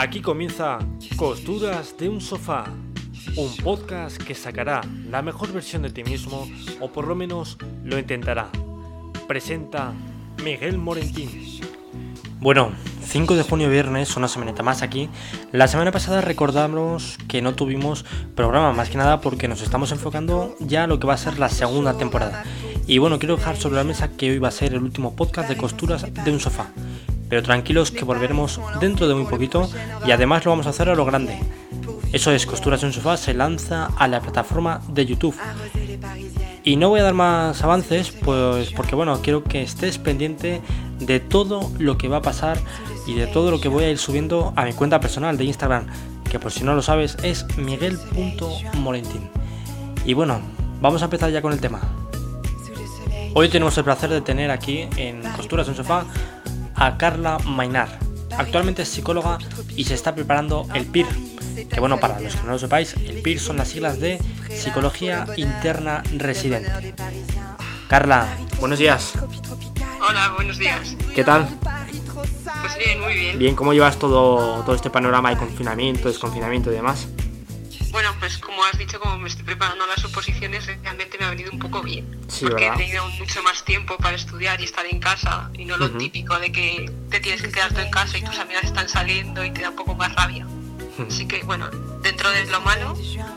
Aquí comienza Costuras de un sofá, un podcast que sacará la mejor versión de ti mismo o por lo menos lo intentará. Presenta Miguel Morentín. Bueno, 5 de junio viernes, una semanita más aquí. La semana pasada recordamos que no tuvimos programa, más que nada porque nos estamos enfocando ya a lo que va a ser la segunda temporada. Y bueno, quiero dejar sobre la mesa que hoy va a ser el último podcast de costuras de un sofá. Pero tranquilos que volveremos dentro de muy poquito y además lo vamos a hacer a lo grande. Eso es, Costuras de un Sofá se lanza a la plataforma de YouTube. Y no voy a dar más avances, pues porque bueno, quiero que estés pendiente de todo lo que va a pasar y de todo lo que voy a ir subiendo a mi cuenta personal de Instagram, que por si no lo sabes es miguel.molentin. Y bueno, vamos a empezar ya con el tema. Hoy tenemos el placer de tener aquí en Costuras de un Sofá a Carla Mainar. Actualmente es psicóloga y se está preparando el PIR, que bueno, para los que no lo sepáis, el PIR son las siglas de Psicología Interna Residente. Carla, buenos días. Hola, buenos días. ¿Qué tal? Pues bien, muy bien. Bien, ¿cómo llevas todo, todo este panorama de confinamiento, desconfinamiento y demás? Pues como has dicho, como me estoy preparando las oposiciones, realmente me ha venido un poco bien. Sí, porque ¿verdad? he tenido mucho más tiempo para estudiar y estar en casa, y no lo típico de que te tienes que quedar tú en casa y tus amigas están saliendo y te da un poco más rabia. Así que, bueno, dentro de lo malo,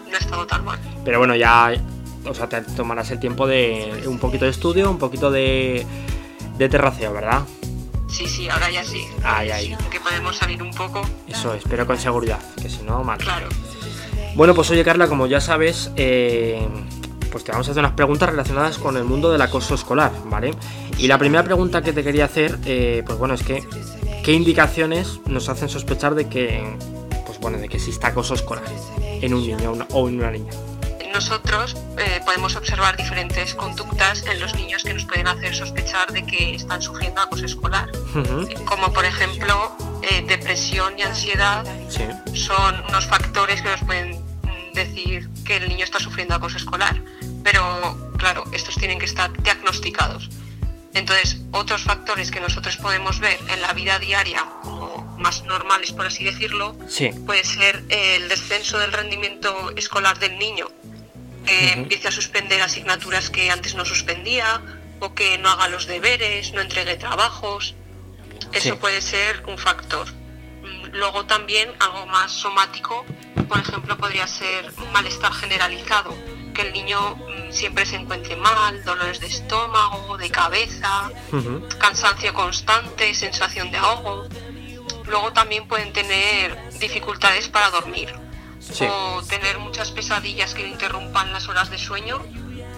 no ha estado tan mal. Pero bueno, ya, o sea, te tomarás el tiempo de un poquito de estudio, un poquito de, de terraceo, ¿verdad? Sí, sí, ahora ya sí. Ay, ay. Que podemos salir un poco, Eso es, pero con seguridad, que si no, mal. claro. Bueno, pues oye Carla, como ya sabes, eh, pues te vamos a hacer unas preguntas relacionadas con el mundo del acoso escolar, ¿vale? Y la primera pregunta que te quería hacer, eh, pues bueno, es que ¿qué indicaciones nos hacen sospechar de que, pues bueno, de que exista acoso escolar en un niño o una- o en una niña? Nosotros eh, podemos observar diferentes conductas en los niños que nos pueden hacer sospechar de que están sufriendo acoso escolar. Como por ejemplo eh, depresión y ansiedad Sí, son unos factores que nos pueden decir que el niño está sufriendo acoso escolar. Pero claro, estos tienen que estar diagnosticados. Entonces, otros factores que nosotros podemos ver en la vida diaria, como más normales por así decirlo, sí, puede ser el descenso del rendimiento escolar del niño, que empiece a suspender asignaturas que antes no suspendía, o que no haga los deberes, no entregue trabajos. Eso Sí. puede ser un factor. Luego también algo más somático, por ejemplo, podría ser un malestar generalizado, que el niño mm, siempre se encuentre mal, dolores de estómago, de cabeza, ujú, cansancio constante, sensación de ahogo. Luego también pueden tener dificultades para dormir sí, o tener muchas pesadillas que interrumpan las horas de sueño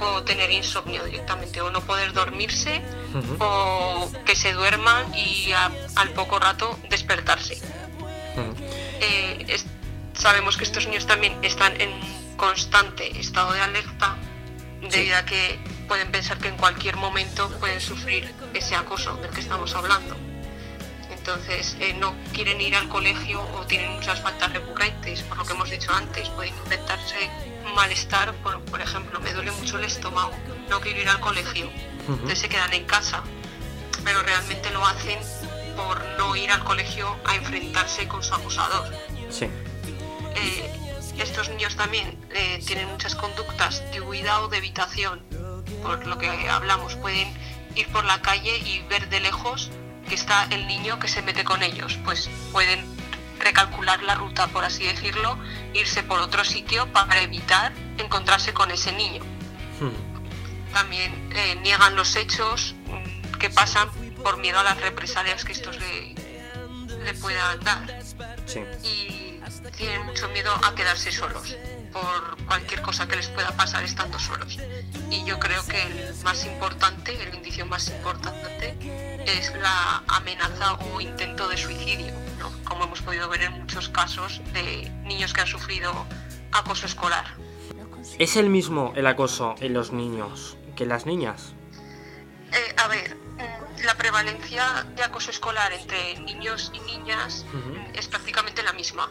o tener insomnio directamente o no poder dormirse o que se duerman y a- al poco rato despertarse. Eh, sabemos que estos niños también están en constante estado de alerta debido a que pueden pensar que en cualquier momento pueden sufrir ese acoso del que estamos hablando. Entonces eh, no quieren ir al colegio o tienen muchas faltas recurrentes, por lo que hemos dicho antes, pueden inventarse malestar, por, por ejemplo, me duele mucho el estómago, no quiero ir al colegio, entonces se quedan en casa, pero realmente lo hacen por no ir al colegio a enfrentarse con su acosador. Sí, Eh, estos niños también eh, tienen muchas conductas de huida o de evitación, por lo que hablamos, pueden ir por la calle y ver de lejos que está el niño que se mete con ellos, pues pueden recalcular la ruta, por así decirlo, irse por otro sitio para evitar encontrarse con ese niño. ujú, También eh, niegan los hechos mm, que pasan por miedo a las represalias que estos le, le puedan dar. Sí, y tienen mucho miedo a quedarse solos por cualquier cosa que les pueda pasar estando solos. Y yo creo que el más importante, el indicio más importante, es la amenaza o intento de suicidio, ¿no? como hemos podido ver en muchos casos de niños que han sufrido acoso escolar. ¿Es el mismo el acoso en los niños que en las niñas? Eh, a ver, mm, la prevalencia de acoso escolar entre niños y niñas es prácticamente la misma.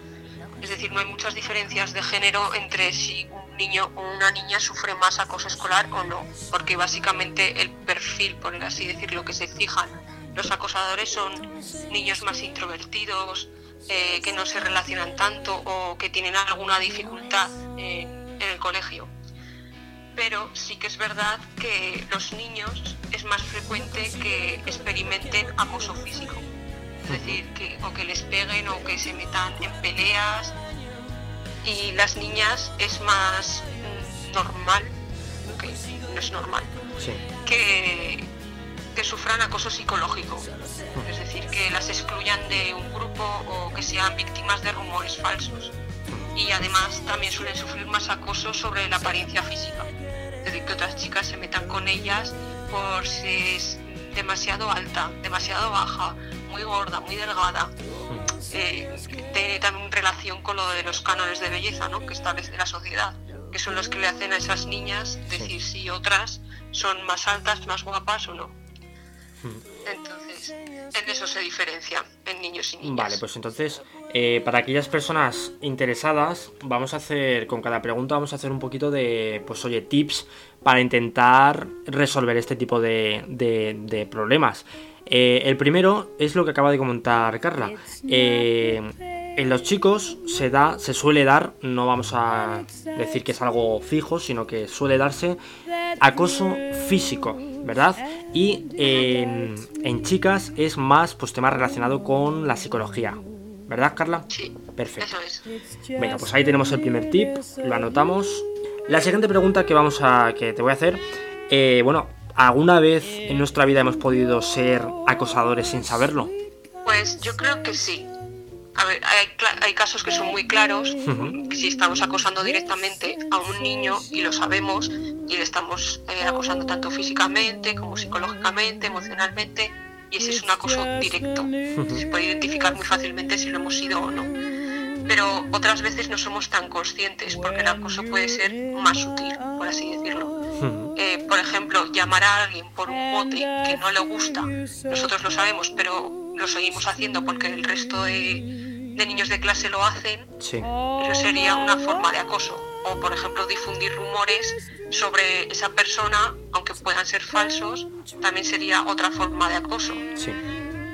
Es decir, no hay muchas diferencias de género entre si un niño o una niña sufre más acoso escolar o no, porque básicamente el perfil, por así decirlo, que se fijan los acosadores son niños más introvertidos, eh, que no se relacionan tanto o que tienen alguna dificultad en el colegio. Pero sí que es verdad que los niños es más frecuente que experimenten acoso físico. Es decir, que o que les peguen o que se metan en peleas. Y las niñas es más normal, que no es normal, Sí. que, que sufran acoso psicológico. Es decir, que las excluyan de un grupo o que sean víctimas de rumores falsos. Y además también suelen sufrir más acoso sobre la apariencia física. Es decir, que otras chicas se metan con ellas por si es demasiado alta, demasiado baja, muy gorda, muy delgada. Eh, tiene también relación con lo de los cánones de belleza ¿no? que establece la sociedad, que son los que le hacen a esas niñas decir si otras son más altas, más guapas o no. Entonces, en eso se diferencia en niños y niñas. Vale, pues entonces, eh, para aquellas personas interesadas, vamos a hacer, con cada pregunta vamos a hacer un poquito de, pues oye, tips para intentar resolver este tipo de, de- de problemas. Eh, el primero es lo que acaba de comentar Carla. Eh, en los chicos se da, se suele dar, no vamos a decir que es algo fijo, sino que suele darse acoso físico, ¿verdad? Y en, en chicas es más pues tema relacionado con la psicología, ¿verdad, Carla? Sí, Perfecto. eso es. Venga, pues ahí tenemos el primer tip, lo anotamos. La siguiente pregunta que vamos a que te voy a hacer, eh, bueno, ¿alguna vez en nuestra vida hemos podido ser acosadores sin saberlo? Pues yo creo que sí. A ver, hay, hay casos que son muy claros, si estamos acosando directamente a un niño y lo sabemos y le estamos eh, acosando tanto físicamente como psicológicamente, emocionalmente, y ese es un acoso directo. Se puede identificar muy fácilmente si lo hemos sido o no. Pero otras veces no somos tan conscientes porque el acoso puede ser más sutil, por así decirlo. Eh, por ejemplo, llamar a alguien por un mote que no le gusta, nosotros lo sabemos, pero lo seguimos haciendo porque el resto de, de niños de clase lo hacen, Sí, eso sería una forma de acoso. O, por ejemplo, difundir rumores sobre esa persona, aunque puedan ser falsos, también sería otra forma de acoso. sí.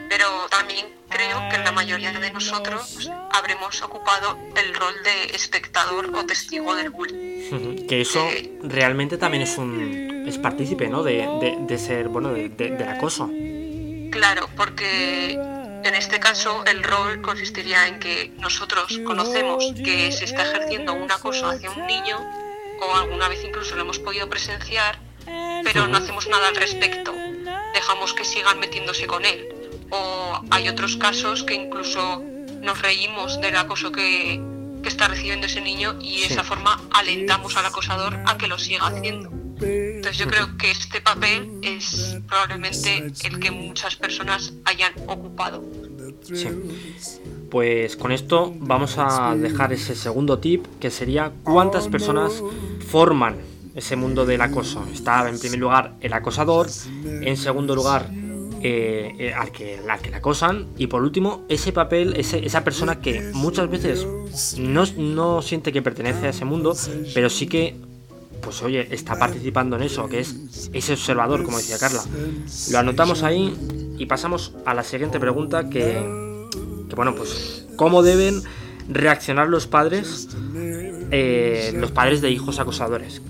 Pero también creo que la mayoría de nosotros habremos ocupado el rol de espectador o testigo del bullying. Que eso realmente también es un es partícipe, ¿no? De, de- de ser, bueno, de- de- del acoso. Claro, porque en este caso el rol consistiría en que nosotros conocemos que se está ejerciendo un acoso hacia un niño o alguna vez incluso lo hemos podido presenciar, pero no hacemos nada al respecto. Dejamos que sigan metiéndose con él. O hay otros casos que incluso nos reímos del acoso que, que está recibiendo ese niño y de Sí. esa forma alentamos al acosador a que lo siga haciendo. Entonces yo creo que este papel es probablemente el que muchas personas hayan ocupado. Sí. Pues con esto vamos a dejar ese segundo tip, que sería cuántas personas forman ese mundo del acoso. Está en primer lugar el acosador, en segundo lugar eh, eh, al, que, le acosan y por último ese papel, esa persona que muchas veces no, no siente que pertenece a ese mundo, pero sí que pues oye, está participando en eso, que es ese observador, como decía Carla. Lo anotamos ahí y pasamos a la siguiente pregunta que, que, bueno, pues cómo deben reaccionar los padres, eh, los padres de hijos acosadores,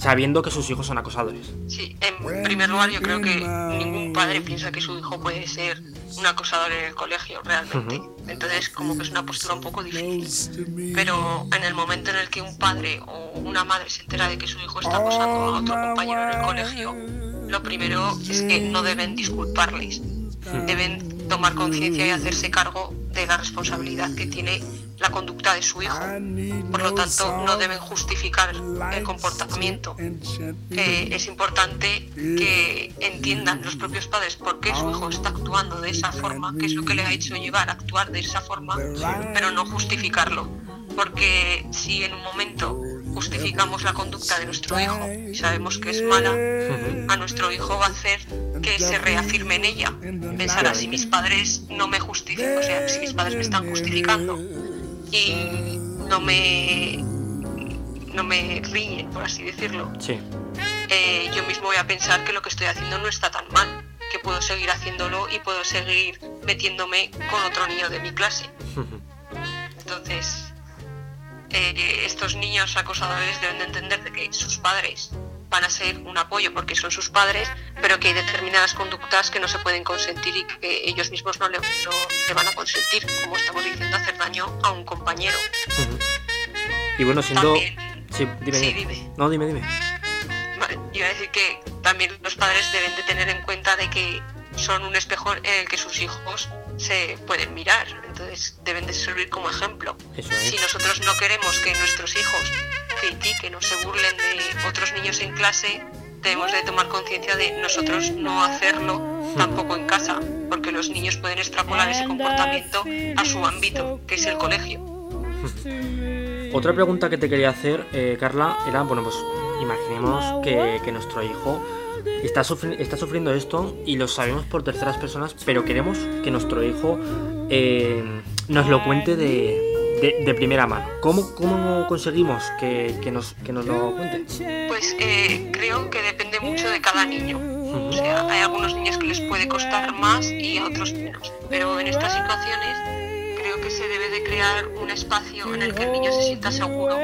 sabiendo que sus hijos son acosadores. Sí, en primer lugar yo creo que ningún padre piensa que su hijo puede ser un acosador en el colegio realmente. Entonces como que es una postura un poco difícil. Pero en el momento en el que un padre o una madre se entera de que su hijo está acosando a otro compañero en el colegio, lo primero es que no deben disculparles. Deben tomar conciencia y hacerse cargo de la responsabilidad que tiene la conducta de su hijo. Por lo tanto, no deben justificar el comportamiento. Eh, es importante que entiendan los propios padres por qué su hijo está actuando de esa forma, qué es lo que le ha hecho llevar a actuar de esa forma, pero no justificarlo. Porque si en un momento justificamos la conducta de nuestro hijo y sabemos que es mala, a nuestro hijo va a hacer que se reafirme en ella. Pensará si mis padres no me justifican, o sea, si mis padres me están justificando y no me no me por así decirlo, Sí, eh, yo mismo voy a pensar que lo que estoy haciendo no está tan mal. que puedo seguir haciéndolo y puedo seguir metiéndome con otro niño de mi clase. Entonces, eh, estos niños acosadores deben de entender de que sus padres van a ser un apoyo porque son sus padres, pero que hay determinadas conductas que no se pueden consentir y que ellos mismos no le, van a consentir, como estamos diciendo, hacer daño a un compañero. Y bueno, siendo... sí, dime, No, dime, dime. Vale, iba a decir que también los padres deben de tener en cuenta de que son un espejo en el que sus hijos se pueden mirar, entonces deben de servir como ejemplo. Si nosotros no queremos que nuestros hijos critiquen o se burlen de otros niños en clase, debemos de tomar conciencia de nosotros no hacerlo tampoco en casa, porque los niños pueden extrapolar ese comportamiento a su ámbito, que es el colegio. Otra pregunta que te quería hacer, eh, Carla, era, bueno, pues imaginemos que, que nuestro hijo está, está sufriendo esto y lo sabemos por terceras personas, pero queremos que nuestro hijo eh, nos lo cuente de, primera mano. ¿Cómo, cómo conseguimos que, nos, que nos lo cuente? Pues eh, creo que depende mucho de cada niño. O sea, hay algunos niños que les puede costar más y a otros menos. Pero en estas situaciones creo que se debe de crear un espacio en el que el niño se sienta seguro,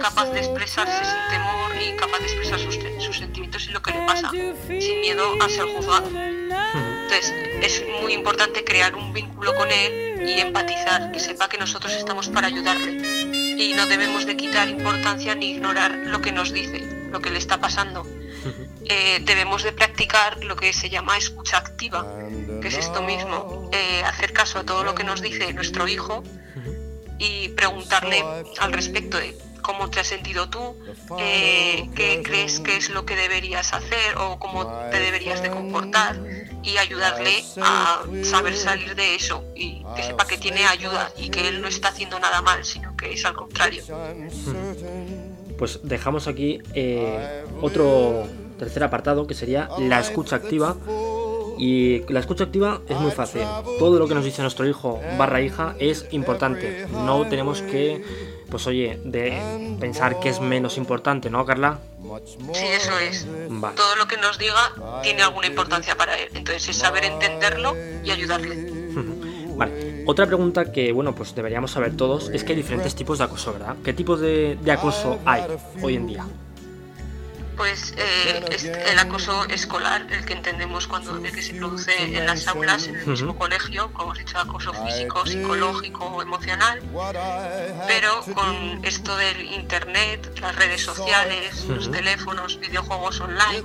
capaz de expresarse sin temor y capaz de expresar sus, sus sentimientos y lo que le pasa, sin miedo a ser juzgado. Entonces, es muy importante crear un vínculo con él y empatizar, que sepa que nosotros estamos para ayudarle. Y no debemos de quitar importancia ni ignorar lo que nos dice, lo que le está pasando. Eh, debemos de practicar lo que se llama escucha activa, que es esto mismo, eh, hacer caso a todo lo que nos dice nuestro hijo y preguntarle al respecto de cómo te has sentido tú, eh, qué crees que es lo que deberías hacer o cómo te deberías de comportar y ayudarle a saber salir de eso y que sepa que tiene ayuda y que él no está haciendo nada mal, sino que es al contrario. Pues dejamos aquí eh, otro tercer apartado que sería la escucha activa. Y la escucha activa es muy fácil. Todo lo que nos dice nuestro hijo barra hija es importante. No tenemos que, pues oye, de pensar que es menos importante, ¿no, Carla? Sí, eso es. Todo lo que nos diga tiene alguna importancia para él. Entonces es saber entenderlo y ayudarle. vale. Otra pregunta que, bueno, pues deberíamos saber todos es que hay diferentes tipos de acoso, ¿verdad? ¿Qué tipos de, de acoso hay hoy en día? Pues eh, el acoso escolar, el que entendemos cuando el que se produce en las aulas, en el mismo colegio, como hemos dicho, acoso físico, psicológico o emocional, pero con esto del internet, las redes sociales, los teléfonos, videojuegos online,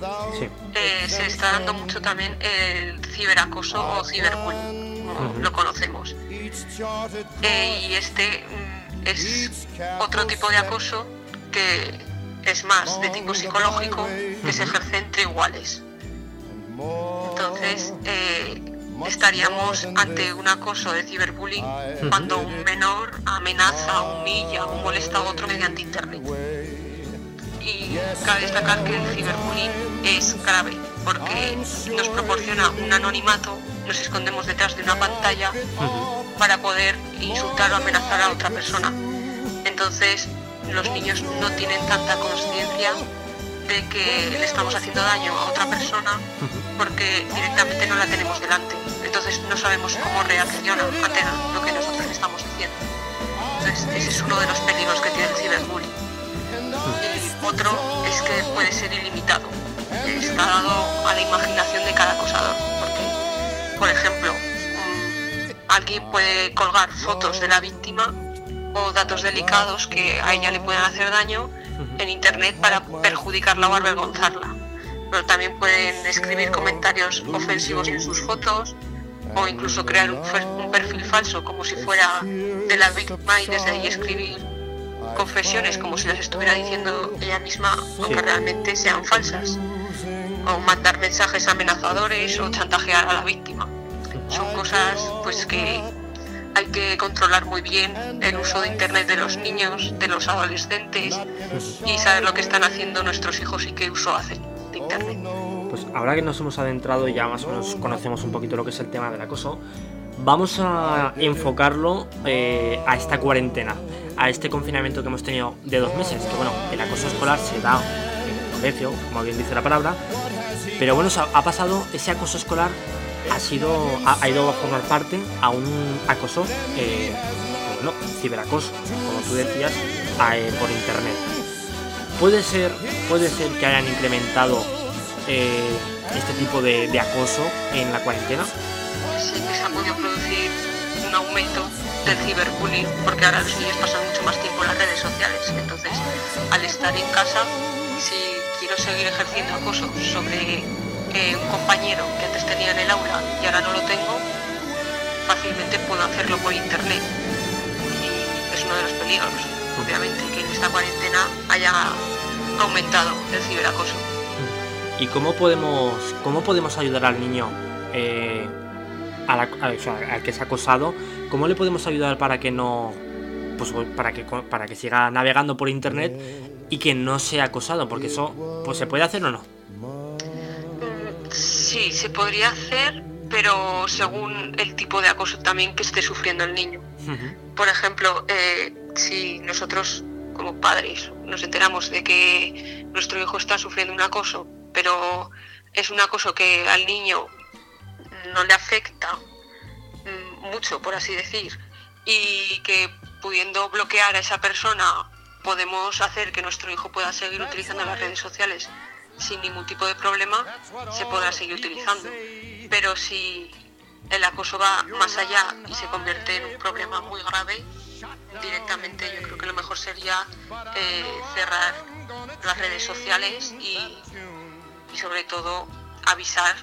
eh, se está dando mucho también el ciberacoso o ciberbullying, como lo conocemos. Eh, y este mm, es otro tipo de acoso que es más de tipo psicológico que se ejerce entre iguales. Entonces, eh, estaríamos ante un acoso de ciberbullying cuando un menor amenaza, humilla o molesta a otro mediante internet. Y cabe destacar que el ciberbullying es grave porque nos proporciona un anonimato, nos escondemos detrás de una pantalla para poder insultar o amenazar a otra persona. Entonces, los niños no tienen tanta conciencia de que le estamos haciendo daño a otra persona porque directamente no la tenemos delante. Entonces no sabemos cómo reacciona ante lo que nosotros estamos diciendo. Entonces ese es uno de los peligros que tiene el ciberbullying. Y otro es que puede ser ilimitado. Está dado a la imaginación de cada acosador. Porque, por ejemplo, alguien puede colgar fotos de la víctima o datos delicados que a ella le puedan hacer daño en internet para perjudicarla o avergonzarla. Pero también pueden escribir comentarios ofensivos en sus fotos o incluso crear un, perfil falso como si fuera de la víctima y desde ahí escribir confesiones como si las estuviera diciendo ella misma aunque realmente sean falsas. O mandar mensajes amenazadores o chantajear a la víctima. Son cosas pues que hay que controlar muy bien el uso de Internet de los niños, de los adolescentes y saber lo que están haciendo nuestros hijos y qué uso hacen de Internet. Pues ahora que nos hemos adentrado y ya más o menos conocemos un poquito lo que es el tema del acoso, vamos a enfocarlo eh, a esta cuarentena, a este confinamiento que hemos tenido de dos meses, que bueno, el acoso escolar se da en el colegio, como bien dice la palabra, Pero bueno, ha pasado ese acoso escolar ha sido ha, ido a formar parte a un acoso eh, no ciberacoso como tú decías eh, por internet. Puede ser puede ser que hayan incrementado eh, este tipo de, acoso en la cuarentena. Sí que se ha podido producir un aumento del ciberbullying porque ahora los niños pasan mucho más tiempo en las redes sociales. Entonces al estar en casa si quiero seguir ejerciendo acoso sobre un compañero que antes tenía en el aula y ahora no lo tengo, fácilmente puedo hacerlo por internet. Y es uno de los peligros, obviamente, que en esta cuarentena haya aumentado el ciberacoso. ¿Y cómo podemos, cómo podemos ayudar al niño eh, al que es acosado? ¿Cómo le podemos ayudar para que no pues, para que para que siga navegando por internet y que no sea acosado? Porque eso pues se puede hacer o no. Sí, se podría hacer, pero según el tipo de acoso también que esté sufriendo el niño. Por ejemplo, eh, si nosotros como padres nos enteramos de que nuestro hijo está sufriendo un acoso, pero es un acoso que al niño no le afecta mm, mucho, por así decir, y que pudiendo bloquear a esa persona podemos hacer que nuestro hijo pueda seguir utilizando las redes sociales sin ningún tipo de problema se podrá seguir utilizando. Pero si el acoso va más allá y se convierte en un problema muy grave, directamente yo creo que lo mejor sería eh, cerrar las redes sociales y, sobre todo avisar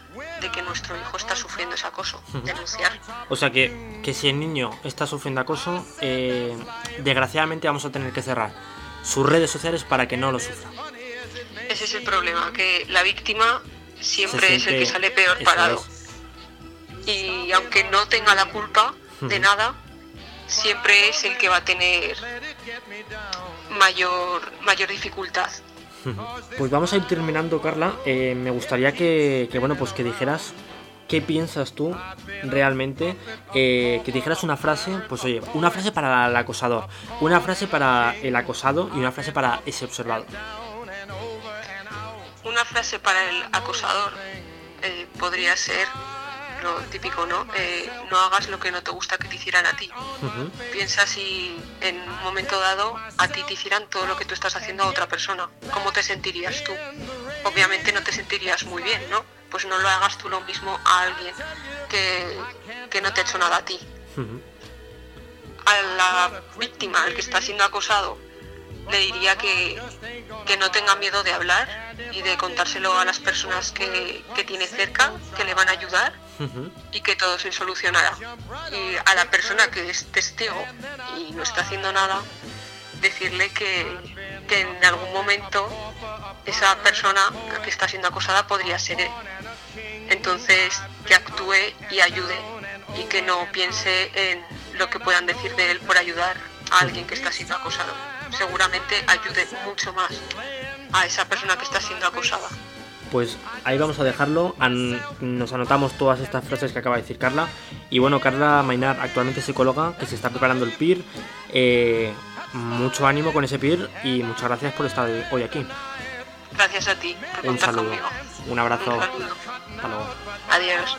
de que nuestro hijo está sufriendo ese acoso, denunciar. O sea que, que si el niño está sufriendo acoso, eh, desgraciadamente vamos a tener que cerrar sus redes sociales para que no lo sufra. Ese es el problema, que la víctima siempre es el que sale peor parado. Y aunque no tenga la culpa de nada, siempre es el que va a tener mayor, mayor dificultad. Pues vamos a ir terminando, Carla. Eh, me gustaría que, bueno, pues que dijeras qué piensas tú realmente, eh, que dijeras una frase, pues oye, una frase para el acosador, una frase para el acosado y una frase para ese observado una frase para el acosador eh, podría ser lo típico, ¿no? Eh, no hagas lo que no te gusta que te hicieran a ti. Piensa si en un momento dado a ti te hicieran todo lo que tú estás haciendo a otra persona. ¿Cómo te sentirías tú? Obviamente no te sentirías muy bien, ¿no? Pues no lo hagas tú lo mismo a alguien que, no te ha hecho nada a ti. A la víctima, al que está siendo acosado, le diría que, que no tenga miedo de hablar, y de contárselo a las personas que, tiene cerca, que le van a ayudar y que todo se solucionará. Y a la persona que es testigo y no está haciendo nada, decirle que, en algún momento esa persona que está siendo acosada podría ser él. Entonces, que actúe y ayude y que no piense en lo que puedan decir de él por ayudar a alguien que está siendo acosado. Seguramente ayude mucho más a esa persona que está siendo acusada. Pues ahí vamos a dejarlo. nos anotamos todas estas frases que acaba de decir Carla. Y bueno, Carla Mainar, actualmente psicóloga, que se está preparando el PIR. Eh, mucho ánimo con ese PIR y muchas gracias por estar hoy aquí. Gracias a ti. un saludo. Un abrazo. Un Hasta luego. Adiós.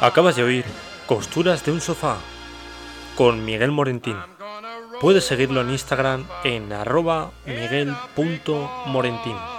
Acabas de oír Costuras de un sofá con Miguel Morentín. Puedes seguirlo en Instagram en arroba miguel.morentín.